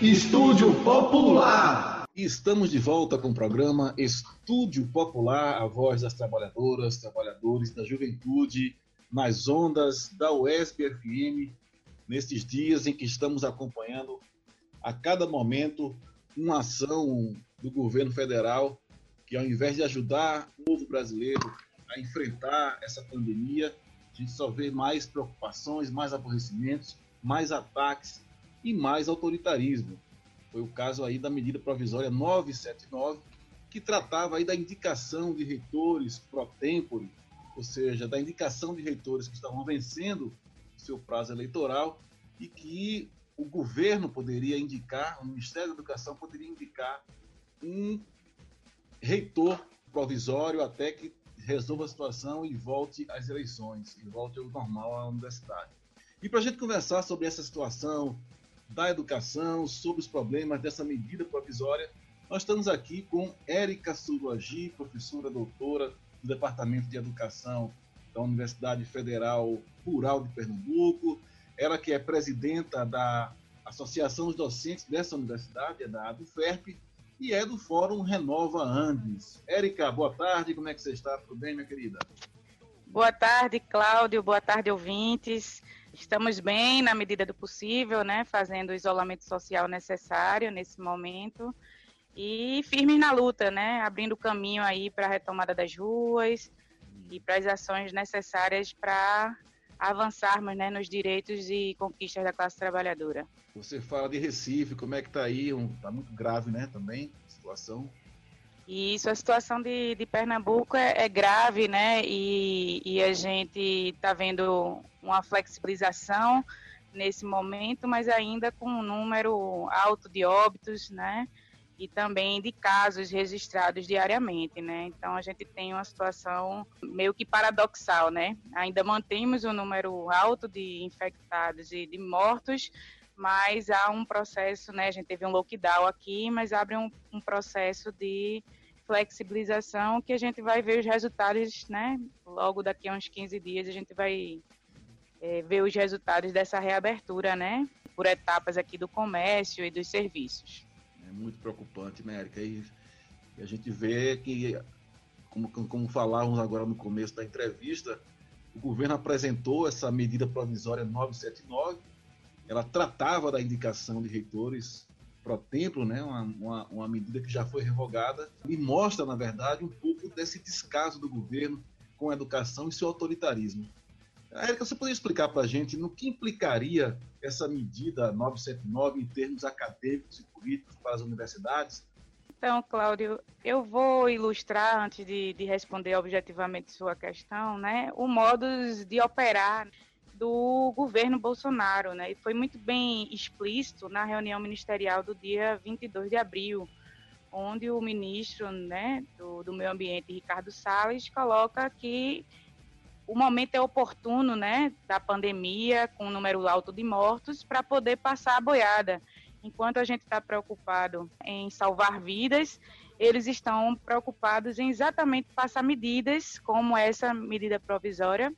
Estúdio Popular. Estamos de volta com o programa Estúdio Popular, a voz das trabalhadoras, trabalhadores da juventude, nas ondas da UESP FM, nesses dias em que estamos acompanhando a cada momento uma ação do governo federal que, ao invés de ajudar o povo brasileiro a enfrentar essa pandemia, a gente só vê mais preocupações, mais aborrecimentos, mais ataques e mais autoritarismo. Foi o caso aí da medida provisória 979, que tratava aí da indicação de reitores pro tempore, ou seja, da indicação de reitores que estavam vencendo seu prazo eleitoral e que o governo poderia indicar, o Ministério da Educação poderia indicar um reitor provisório até que resolva a situação e volte às eleições, e volte ao normal à universidade. E para a gente conversar sobre essa situação, da educação, sobre os problemas dessa medida provisória. Nós estamos aqui com Érica Suruagi, professora doutora do Departamento de Educação da Universidade Federal Rural de Pernambuco. Ela que é presidenta da Associação dos Docentes dessa universidade, é da ADUFERP, e é do Fórum Renova Andes. Érica, boa tarde, como é que você está? Tudo bem, minha querida? Boa tarde, Cláudio, boa tarde, ouvintes. Estamos bem na medida do possível, né, fazendo o isolamento social necessário nesse momento e firmes na luta, né, abrindo caminho aí para a retomada das ruas e para as ações necessárias para avançarmos, né, nos direitos e conquistas da classe trabalhadora. Você fala de Recife, como é que está aí? Está muito grave, né, também a situação. Isso, a situação de, de Pernambuco é, é grave, né? E, e a gente está vendo uma flexibilização nesse momento, mas ainda com um número alto de óbitos, né? E também de casos registrados diariamente, né? Então a gente tem uma situação meio que paradoxal, né? Ainda mantemos um número alto de infectados e de mortos, mas há um processo, né? A gente teve um lockdown aqui, mas abre um, um processo de flexibilização que a gente vai ver os resultados, né? Logo daqui a uns 15 dias a gente vai é, ver os resultados dessa reabertura, né? Por etapas aqui do comércio e dos serviços. É muito preocupante, né, Érica? E a gente vê que, como, como falávamos agora no começo da entrevista, o governo apresentou essa medida provisória 979, ela tratava da indicação de reitores pro templo, né, uma, uma, uma, medida que já foi revogada, e mostra, na verdade, um pouco desse descaso do governo com a educação e seu autoritarismo. Érica, você poderia explicar para a gente no que implicaria essa medida 979 em termos acadêmicos e políticos para as universidades? Então, Cláudio, eu vou ilustrar, antes de, de responder objetivamente sua questão, né, o modo de operar do governo Bolsonaro, né? E foi muito bem explícito na reunião ministerial do dia 22 de abril, onde o ministro, né, do, do Meio Ambiente, Ricardo Salles, coloca que o momento é oportuno, né, da pandemia, com um número alto de mortos, para poder passar a boiada. Enquanto a gente está preocupado em salvar vidas, eles estão preocupados em exatamente passar medidas como essa medida provisória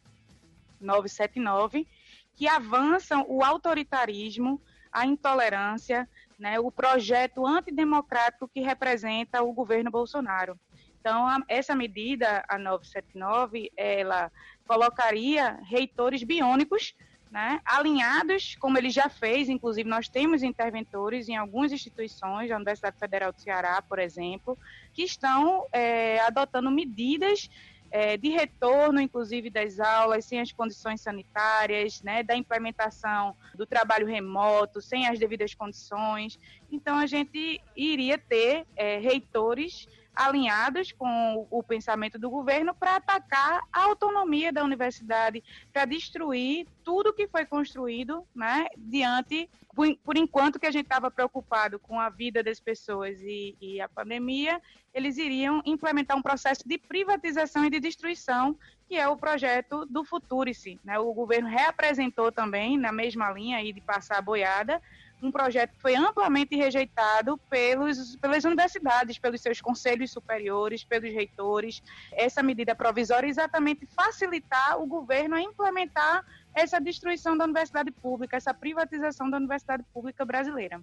979, que avançam o autoritarismo, a intolerância, né, o projeto antidemocrático que representa o governo Bolsonaro. Então, a, essa medida, a 979, ela colocaria reitores biônicos, né, alinhados, como ele já fez, inclusive nós temos interventores em algumas instituições, a Universidade Federal do Ceará, por exemplo, que estão é, adotando medidas é, de retorno, inclusive, das aulas, sem as condições sanitárias, né, da implementação do trabalho remoto, sem as devidas condições. Então, a gente iria ter é, reitores alinhados com o pensamento do governo para atacar a autonomia da universidade, para destruir tudo que foi construído, né, diante, por, por enquanto que a gente estava preocupado com a vida das pessoas e, e, a pandemia, eles iriam implementar um processo de privatização e de destruição, que é o projeto do Futurice. Né? O governo reapresentou também, na mesma linha aí de passar a boiada, um projeto que foi amplamente rejeitado pelos, pelas universidades, pelos seus conselhos superiores, pelos reitores. Essa medida provisória é exatamente facilitar o governo a implementar essa destruição da universidade pública, essa privatização da universidade pública brasileira.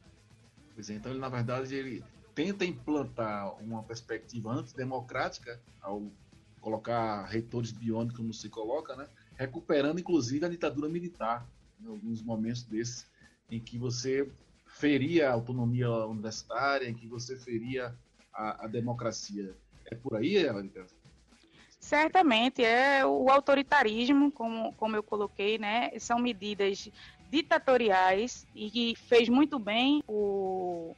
Pois é, então ele, na verdade, ele tenta implantar uma perspectiva antidemocrática ao colocar reitores biônicos como se coloca, né? recuperando inclusive a ditadura militar, em alguns momentos desses, em que você feria a autonomia universitária, em que você feria a, a democracia. É por aí, Érica? Certamente, é o autoritarismo, como, como eu coloquei, né? São medidas ditatoriais e que fez muito bem o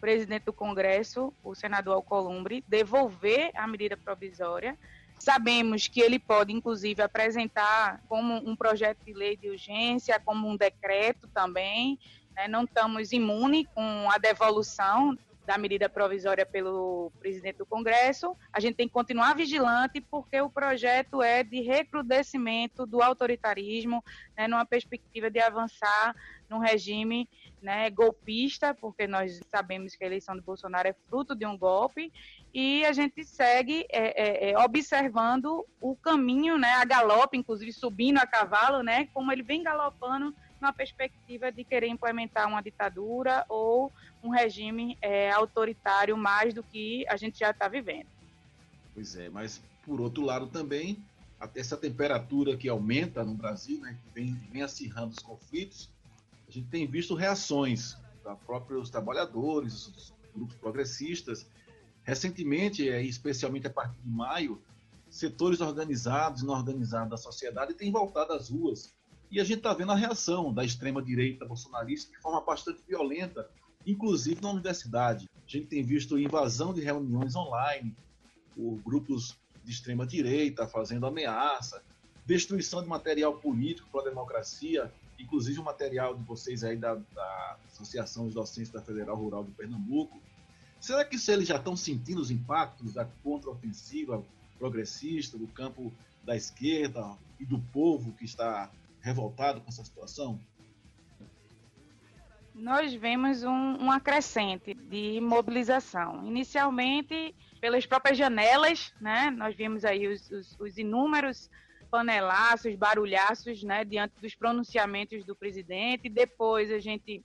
presidente do Congresso, o senador Alcolumbre, devolver a medida provisória. Sabemos que ele pode, inclusive, apresentar como um projeto de lei de urgência, como um decreto também. Né? Não estamos imunes com a devolução da medida provisória pelo presidente do Congresso. A gente tem que continuar vigilante porque o projeto é de recrudescimento do autoritarismo, né, numa perspectiva de avançar num regime né, golpista, porque nós sabemos que a eleição de Bolsonaro é fruto de um golpe, e a gente segue é, é, é observando o caminho, né, a galope, inclusive subindo a cavalo, né, como ele vem galopando na perspectiva de querer implementar uma ditadura ou um regime é, autoritário mais do que a gente já está vivendo. Pois é, mas por outro lado também, até essa temperatura que aumenta no Brasil, né, que vem, vem acirrando os conflitos, a gente tem visto reações da próprios trabalhadores, dos grupos progressistas. Recentemente, é, especialmente a partir de maio, setores organizados e não organizados da sociedade têm voltado às ruas e a gente está vendo a reação da extrema-direita bolsonarista de forma bastante violenta, inclusive na universidade. A gente tem visto invasão de reuniões online, por grupos de extrema-direita fazendo ameaça, destruição de material político para a democracia, inclusive o material de vocês aí da, da Associação dos Docentes da Federal Rural de Pernambuco. Será que se eles já estão sentindo os impactos da contraofensiva progressista, do campo da esquerda e do povo que está revoltado com essa situação? Nós vemos um, um acrescente de mobilização. Inicialmente, pelas próprias janelas, né, nós vimos aí os, os, os inúmeros panelaços, barulhaços, né, diante dos pronunciamentos do presidente. Depois a gente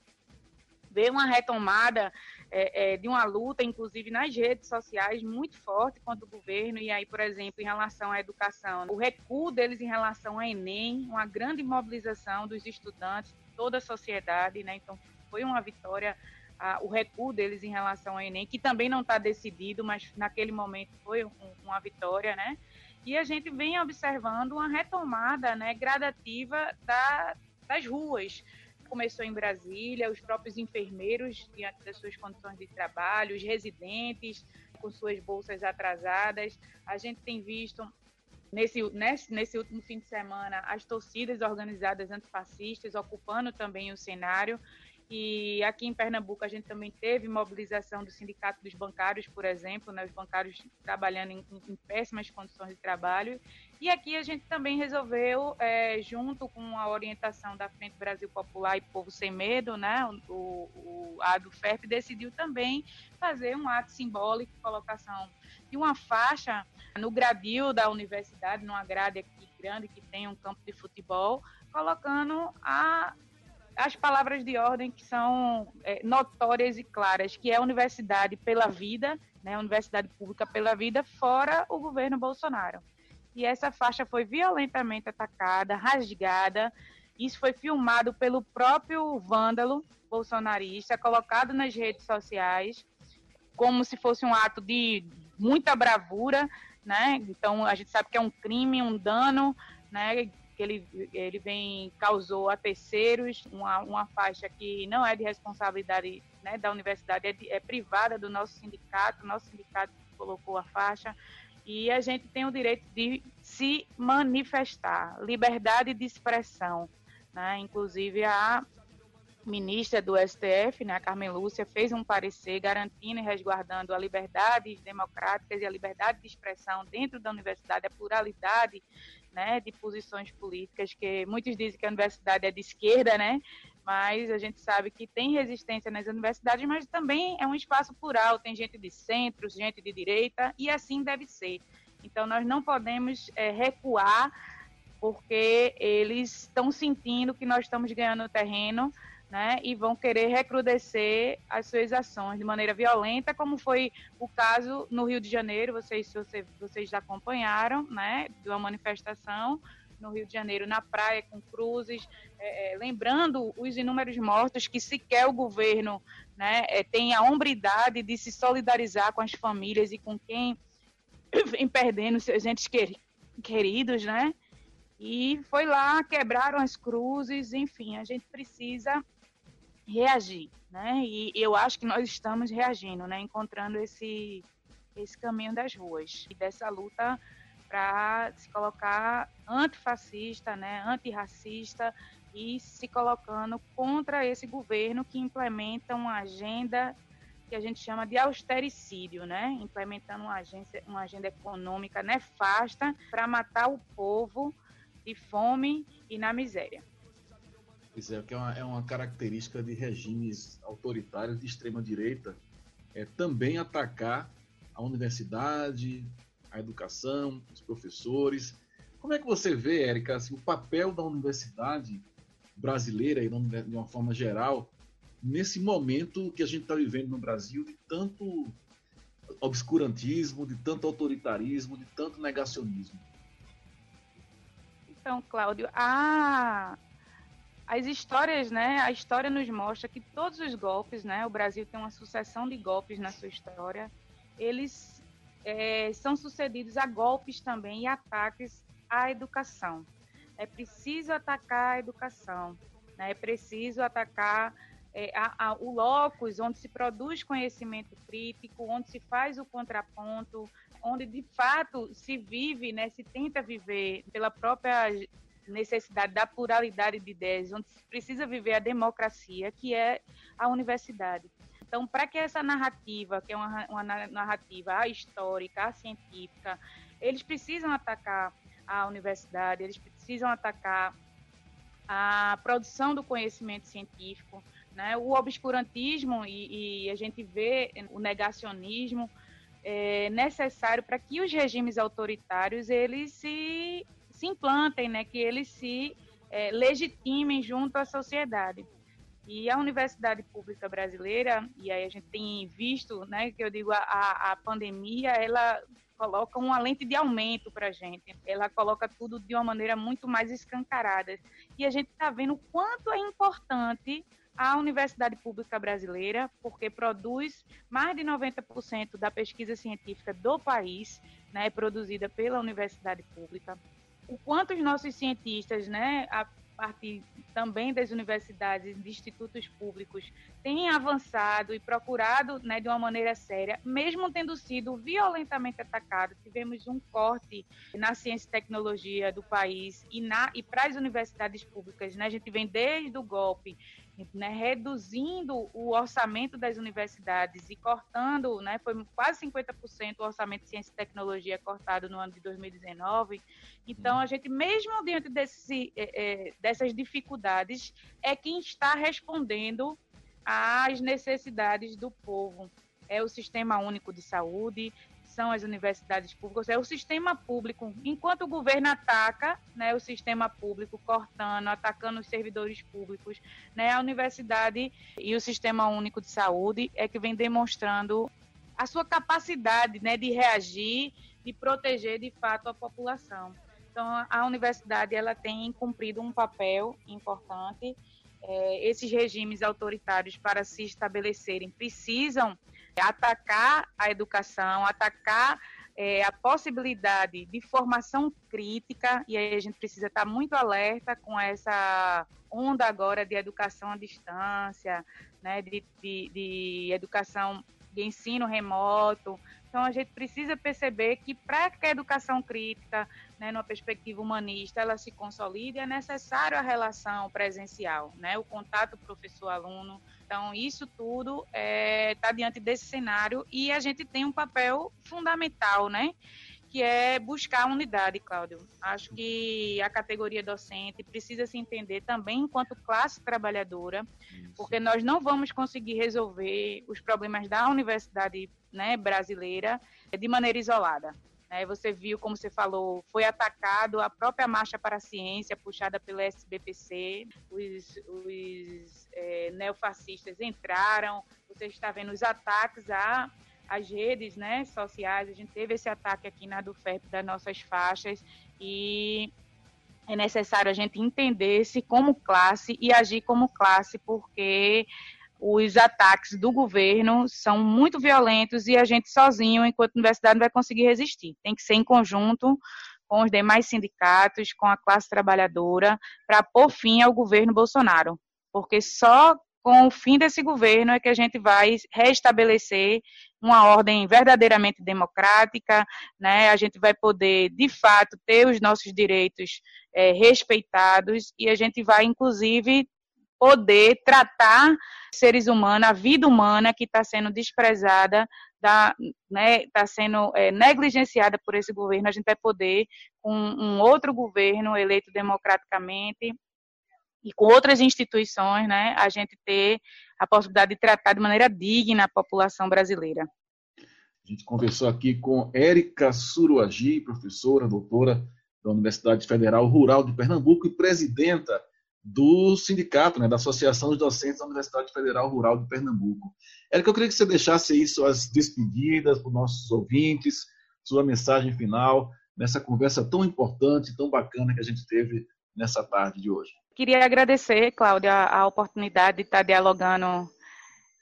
vê uma retomada é, é, de uma luta, inclusive nas redes sociais, muito forte contra o governo. E aí, por exemplo, em relação à educação, o recuo deles em relação ao Enem, uma grande mobilização dos estudantes, toda a sociedade, né? Então, foi uma vitória. o recuo deles em relação ao Enem, que também não está decidido, mas naquele momento foi um, uma vitória, né? E a gente vem observando uma retomada né, gradativa da, das ruas, começou em Brasília, os próprios enfermeiros, diante das suas condições de trabalho, os residentes com suas bolsas atrasadas. A gente tem visto nesse, nesse, nesse último fim de semana as torcidas organizadas antifascistas ocupando também o cenário. E aqui em Pernambuco a gente também teve mobilização do Sindicato dos Bancários, por exemplo, né, os bancários trabalhando em, em péssimas condições de trabalho. E aqui a gente também resolveu, é, junto com a orientação da Frente Brasil Popular e Povo Sem Medo, né, o, o, a do FERP decidiu também fazer um ato simbólico, colocação de uma faixa no gradil da universidade, numa grade aqui grande que tem um campo de futebol, colocando a as palavras de ordem que são é, notórias e claras, que é a universidade pela vida, né, a universidade pública pela vida, fora o governo Bolsonaro. E essa faixa foi violentamente atacada, rasgada. Isso foi filmado pelo próprio vândalo bolsonarista, colocado nas redes sociais, como se fosse um ato de muita bravura, né? Então a gente sabe que é um crime, um dano, né? Que ele, ele vem causou a terceiros, uma, uma faixa que não é de responsabilidade né, da universidade, é, de, é privada do nosso sindicato, nosso sindicato colocou a faixa, e a gente tem o direito de se manifestar, liberdade de expressão. Né? Inclusive, a ministra do STF, né, a Carmen Lúcia, fez um parecer garantindo e resguardando a liberdade democrática e a liberdade de expressão dentro da universidade, a pluralidade né, de posições políticas, que muitos dizem que a universidade é de esquerda, né, mas a gente sabe que tem resistência nas universidades, mas também é um espaço plural, tem gente de centro, gente de direita, e assim deve ser. Então, nós não podemos é, recuar, porque eles estão sentindo que nós estamos ganhando terreno né, e vão querer recrudescer as suas ações de maneira violenta, como foi o caso no Rio de Janeiro, vocês, vocês, vocês acompanharam, né, de uma manifestação no Rio de Janeiro, na praia, com cruzes, é, é, lembrando os inúmeros mortos que sequer o governo né, é, tem a hombridade de se solidarizar com as famílias e com quem vem perdendo seus entes queridos, né? E foi lá, quebraram as cruzes, enfim, a gente precisa reagir, né? E eu acho que nós estamos reagindo, né? Encontrando esse esse caminho das ruas e dessa luta para se colocar antifascista, né? Antirracista e se colocando contra esse governo que implementa uma agenda que a gente chama de austericídio, né? Implementando uma, agência, uma agenda econômica nefasta para matar o povo de fome e na miséria. Pois é, que é uma, é uma característica de regimes autoritários de extrema direita, é também atacar a universidade, a educação, os professores. Como é que você vê, Érica, assim, o papel da universidade brasileira, de uma forma geral, nesse momento que a gente está vivendo no Brasil de tanto obscurantismo, de tanto autoritarismo, de tanto negacionismo? Então, Cláudio, a as histórias, né? A história nos mostra que todos os golpes, né? O Brasil tem uma sucessão de golpes na sua história. Eles é, são sucedidos a golpes também e ataques à educação. É preciso atacar a educação, né? é preciso atacar é, a, a, o locus onde se produz conhecimento crítico, onde se faz o contraponto, onde de fato se vive, né, se tenta viver pela própria necessidade da pluralidade de ideias, onde precisa viver a democracia, que é a universidade. Então, para que essa narrativa, que é uma, uma narrativa histórica, científica, eles precisam atacar a universidade, eles precisam atacar a produção do conhecimento científico, né? o obscurantismo e, e a gente vê o negacionismo é necessário para que os regimes autoritários eles se se implantem, né, que eles se é, legitimem junto à sociedade. E a Universidade Pública Brasileira, e aí a gente tem visto, né, que eu digo, a, a pandemia, ela coloca uma lente de aumento para a gente. Ela coloca tudo de uma maneira muito mais escancarada. E a gente está vendo o quanto é importante a Universidade Pública Brasileira, porque produz mais de 90% da pesquisa científica do país, né, produzida pela Universidade Pública o quanto os nossos cientistas, né, a partir também das universidades, de institutos públicos, têm avançado e procurado, né, de uma maneira séria, mesmo tendo sido violentamente atacados. Tivemos um corte na ciência e tecnologia do país e na e para as universidades públicas, né, a gente vem desde o golpe né, reduzindo o orçamento das universidades e cortando, né, foi quase 50% o orçamento de ciência e tecnologia cortado no ano de 2019. Então, a gente, mesmo diante desse, é, é, dessas dificuldades, é quem está respondendo às necessidades do povo. É o Sistema Único de Saúde, são as universidades públicas, é o sistema público. Enquanto o governo ataca né, o sistema público, cortando, atacando os servidores públicos, né, a universidade e o sistema único de saúde é que vem demonstrando a sua capacidade né, de reagir e proteger de fato a população. Então, a universidade ela tem cumprido um papel importante. É, esses regimes autoritários, para se estabelecerem, precisam atacar a educação, atacar é, a possibilidade de formação crítica, e aí a gente precisa estar muito alerta com essa onda agora de educação à distância, né, de, de, de educação de ensino remoto. Então, a gente precisa perceber que para que a educação crítica, né, numa perspectiva humanista, ela se consolide, é necessário a relação presencial, né, o contato professor-aluno, então, isso tudo está é, tá diante desse cenário e a gente tem um papel fundamental, né? Que é buscar a unidade, Cláudio. Acho que a categoria docente precisa se entender também enquanto classe trabalhadora, porque nós não vamos conseguir resolver os problemas da universidade né, brasileira de maneira isolada. Né? Você viu, como você falou, foi atacado a própria Marcha para a Ciência, puxada pelo SBPC, os, os é, neofascistas entraram, você está vendo os ataques a as redes né, sociais, a gente teve esse ataque aqui na do FEP das nossas faixas e é necessário a gente entender-se como classe e agir como classe, porque os ataques do governo são muito violentos e a gente sozinho, enquanto universidade, não vai conseguir resistir. Tem que ser em conjunto com os demais sindicatos, com a classe trabalhadora, para pôr fim ao governo Bolsonaro. Porque só com o fim desse governo é que a gente vai restabelecer uma ordem verdadeiramente democrática, né? A gente vai poder, de fato, ter os nossos direitos é, respeitados e a gente vai, inclusive, poder tratar seres humanos, a vida humana que está sendo desprezada, está né, tá sendo é, negligenciada por esse governo, a gente vai poder, com um outro governo eleito democraticamente e com outras instituições, né, a gente ter a possibilidade de tratar de maneira digna a população brasileira. A gente conversou aqui com Érica Suruagi, professora, doutora da Universidade Federal Rural de Pernambuco e presidenta do sindicato, né, da Associação dos Docentes da Universidade Federal Rural de Pernambuco. Érica, eu queria que você deixasse aí suas despedidas para os nossos ouvintes, sua mensagem final nessa conversa tão importante, tão bacana que a gente teve nessa tarde de hoje. Queria agradecer, Cláudia, a oportunidade de estar dialogando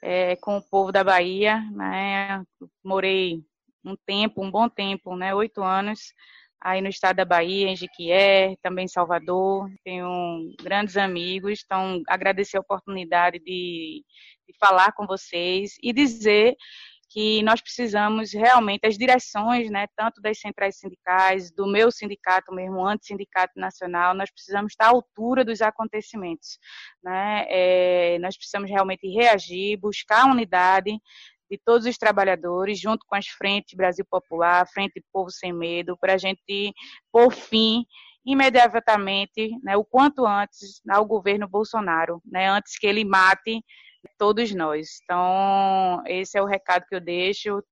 é, com o povo da Bahia. Né? Morei um tempo, um bom tempo, né? oito anos, aí no estado da Bahia, em Jequié, também em Salvador. Tenho grandes amigos, então agradecer a oportunidade de, de falar com vocês e dizer que nós precisamos realmente, as direções, né, tanto das centrais sindicais, do meu sindicato mesmo, anti-sindicato nacional, nós precisamos estar à altura dos acontecimentos. Né? É, nós precisamos realmente reagir, buscar unidade de todos os trabalhadores, junto com as frentes Brasil Popular, Frente Povo Sem Medo, para a gente pôr fim imediatamente, né, o quanto antes, ao governo Bolsonaro, né, antes que ele mate todos nós. Então, esse é o recado que eu deixo.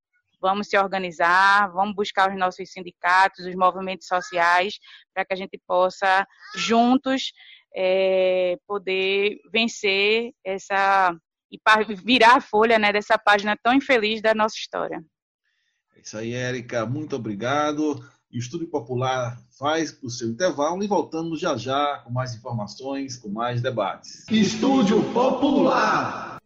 Vamos se organizar, vamos buscar os nossos sindicatos, os movimentos sociais, para que a gente possa, juntos, é, poder vencer essa e virar a folha né, dessa página tão infeliz da nossa história. É isso aí, Érica. Muito obrigado. E o Estúdio Popular faz o seu intervalo e voltamos já já com mais informações, com mais debates. Estúdio Popular.